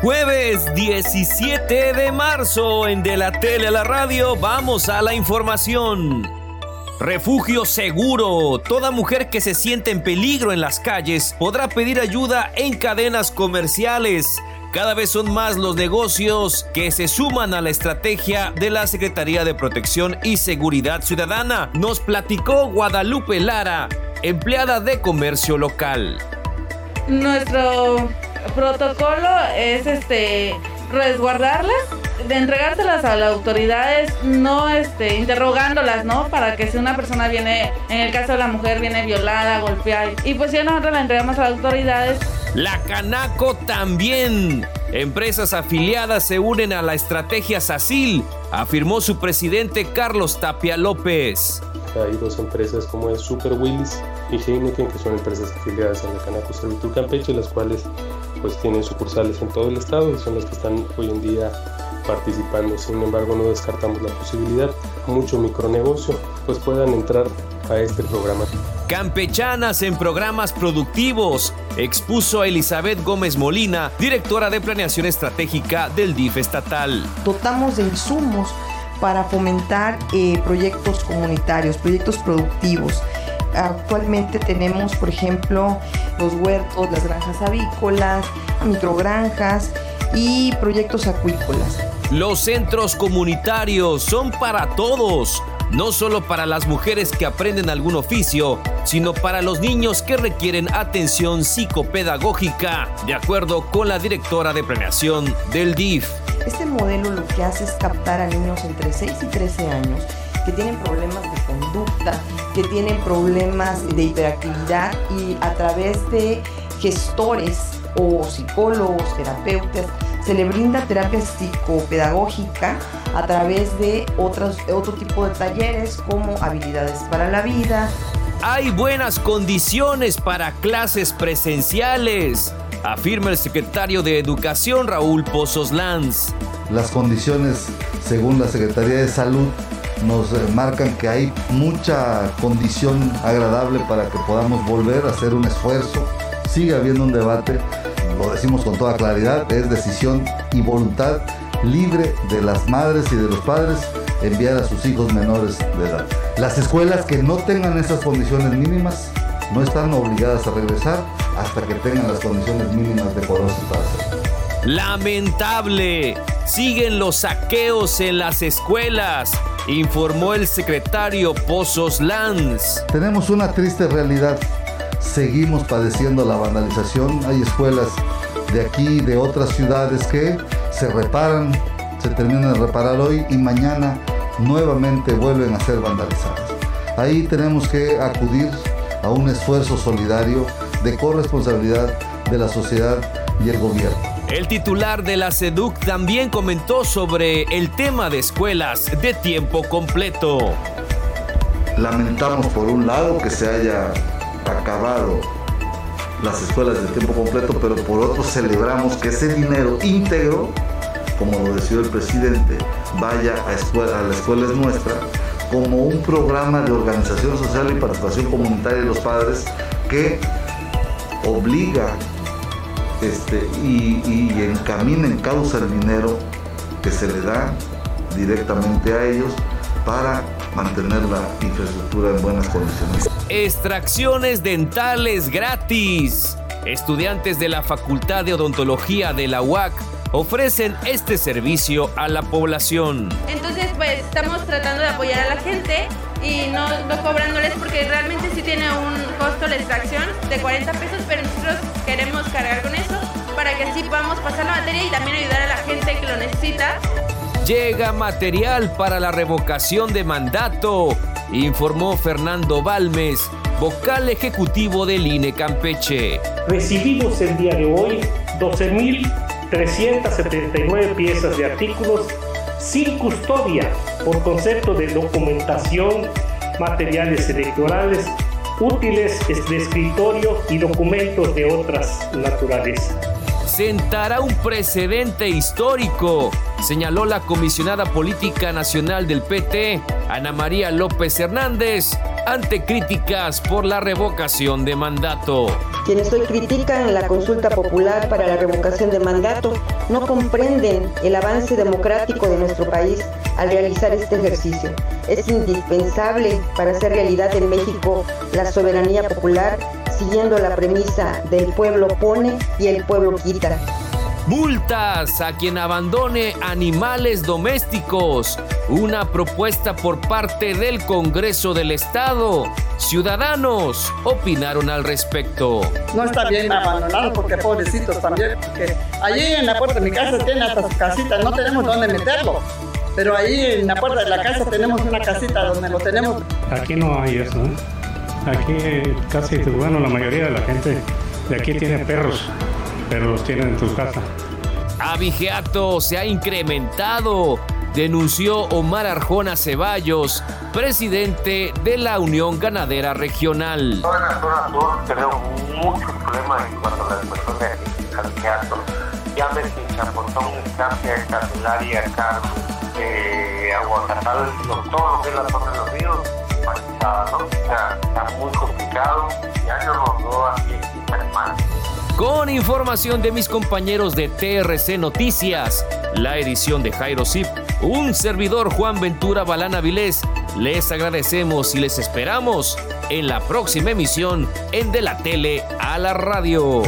Jueves 17 de marzo en De la Tele a la Radio vamos a la información. Refugio seguro. Toda mujer que se siente en peligro en las calles podrá pedir ayuda en cadenas comerciales. Cada vez son más los negocios que se suman a la estrategia de la Secretaría de Protección y Seguridad Ciudadana. Nos platicó Guadalupe Lara, empleada de comercio local. Nuestro protocolo es este resguardarlas, de entregárselas a las autoridades, no este, interrogándolas, ¿no? Para que si una persona viene, en el caso de la mujer, viene violada, golpeada, y pues ya nosotros la entregamos a las autoridades. La Canaco también. Empresas afiliadas se unen a la estrategia SACIL, afirmó su presidente Carlos Tapia López. Hay dos empresas como es Super Willis y Heineken, que son empresas afiliadas a la Canaco Servitur Campeche, las cuales pues tienen sucursales en todo el estado y son las que están hoy en día participando. Sin embargo, no descartamos la posibilidad que mucho micronegocio pues puedan entrar a este programa. Campechanas en programas productivos, expuso Elizabeth Gómez Molina, directora de Planeación Estratégica del DIF estatal. Dotamos de insumos para fomentar eh, proyectos comunitarios, proyectos productivos. Actualmente tenemos, por ejemplo, los huertos, las granjas avícolas, microgranjas y proyectos acuícolas. Los centros comunitarios son para todos, no solo para las mujeres que aprenden algún oficio, sino para los niños que requieren atención psicopedagógica, de acuerdo con la directora de premiación del DIF. Este modelo lo que hace es captar a niños entre 6 y 13 años que tienen problemas que tienen problemas de hiperactividad y a través de gestores o psicólogos, terapeutas, se le brinda terapia psicopedagógica a través de otros, otro tipo de talleres como habilidades para la vida. Hay buenas condiciones para clases presenciales, afirma el secretario de Educación Raúl Pozos Lanz. Las condiciones, según la Secretaría de Salud, nos marcan que hay mucha condición agradable para que podamos volver a hacer un esfuerzo. Sigue habiendo un debate, lo decimos con toda claridad, es decisión y voluntad libre de las madres y de los padres enviar a sus hijos menores de edad. Las escuelas que no tengan esas condiciones mínimas no están obligadas a regresar hasta que tengan las condiciones mínimas decorosas para hacerlo. Lamentable. Siguen los saqueos en las escuelas, informó el secretario Pozos Lanz. Tenemos una triste realidad. Seguimos padeciendo la vandalización. Hay escuelas de aquí, de otras ciudades que se reparan, se terminan de reparar hoy y mañana nuevamente vuelven a ser vandalizadas. Ahí tenemos que acudir a un esfuerzo solidario de corresponsabilidad de la sociedad y el gobierno. El titular de la SEDUC también comentó sobre el tema de escuelas de tiempo completo. Lamentamos por un lado que se haya acabado las escuelas de tiempo completo, pero por otro celebramos que ese dinero íntegro, como lo decidió el presidente, vaya a, escuela, a las escuelas nuestras como un programa de organización social y participación comunitaria de los padres que obliga este, y, y encamina en causa el dinero que se le da directamente a ellos para mantener la infraestructura en buenas condiciones. Extracciones dentales gratis. Estudiantes de la Facultad de Odontología de la UAC ofrecen este servicio a la población. Entonces, pues estamos tratando de apoyar a la gente y no, no cobrándoles porque realmente sí tiene un costo la extracción de 40 pesos, pero nosotros queremos cargar con eso para que así podamos pasar la materia y también ayudar a la gente que lo necesita. Llega material para la revocación de mandato, informó Fernando Balmes, vocal ejecutivo del INE Campeche. Recibimos el día de hoy 12.379 piezas de artículos sin custodia por concepto de documentación, materiales electorales, útiles de escritorio y documentos de otras naturalezas. Sentará un precedente histórico, señaló la comisionada política nacional del PT, Ana María López Hernández, ante críticas por la revocación de mandato. Quienes hoy critican la consulta popular para la revocación de mandato no comprenden el avance democrático de nuestro país al realizar este ejercicio. Es indispensable para hacer realidad en México la soberanía popular siguiendo la premisa del pueblo pone y el pueblo quita. Multas a quien abandone animales domésticos. Una propuesta por parte del Congreso del Estado. Ciudadanos opinaron al respecto. No está bien abandonado porque pobrecitos también. Porque allí en la puerta de mi casa tiene hasta su casita, no tenemos dónde meterlo. Pero ahí en la puerta de la casa tenemos una casita donde lo tenemos. Aquí no hay eso. ¿eh? Aquí casi, bueno, la mayoría de la gente de aquí tiene perros pero los tienen en su casa. Abigeato se ha incrementado, denunció Omar Arjona Ceballos, presidente de la Unión Ganadera Regional. En la zona sur tenemos muchos problemas en cuanto a la expresión de abigeato. Llámese Champotón, Escancia, Candelaria, Carmen, eh, Aguacatal, todo lo que es la zona de los ríos, ¿no? O sea, está muy complicado. Ya los veo aquí en mal. Con información de mis compañeros de TRC Noticias, la edición de Jairo Zip, un servidor Juan Ventura Balana Vilés, les agradecemos y les esperamos en la próxima emisión en De la Tele a la Radio.